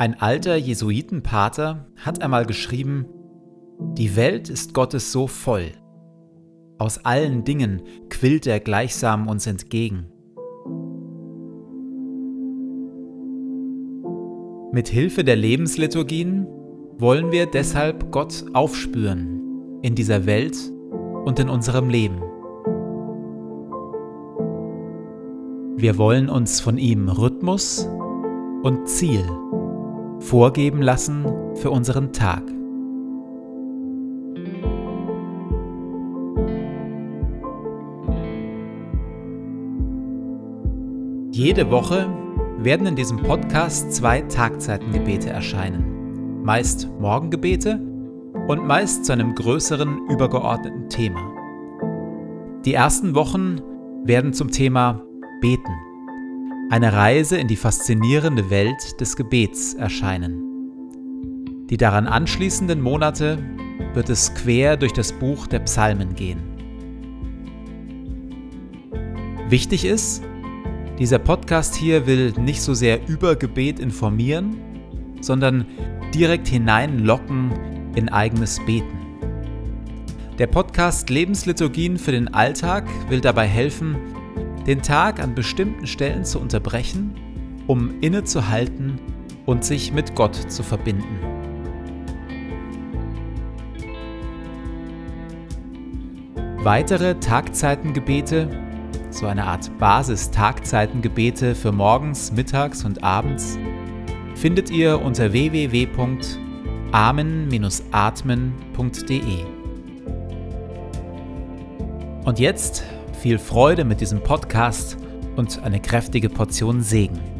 Ein alter Jesuitenpater hat einmal geschrieben, die Welt ist Gottes so voll. Aus allen Dingen quillt er gleichsam uns entgegen. Mit Hilfe der Lebensliturgien wollen wir deshalb Gott aufspüren in dieser Welt und in unserem Leben. Wir wollen uns von ihm Rhythmus und Ziel vorgeben lassen für unseren Tag. Jede Woche werden in diesem Podcast zwei Tagzeitengebete erscheinen. Meist Morgengebete und meist zu einem größeren übergeordneten Thema. Die ersten Wochen werden zum Thema Beten eine Reise in die faszinierende Welt des Gebets erscheinen. Die daran anschließenden Monate wird es quer durch das Buch der Psalmen gehen. Wichtig ist, dieser Podcast hier will nicht so sehr über Gebet informieren, sondern direkt hineinlocken in eigenes Beten. Der Podcast Lebensliturgien für den Alltag will dabei helfen, den Tag an bestimmten Stellen zu unterbrechen, um innezuhalten und sich mit Gott zu verbinden. Weitere Tagzeitengebete, so eine Art Basis-Tagzeitengebete für morgens, mittags und abends, findet ihr unter www.amen-atmen.de. Und jetzt viel Freude mit diesem Podcast und eine kräftige Portion Segen.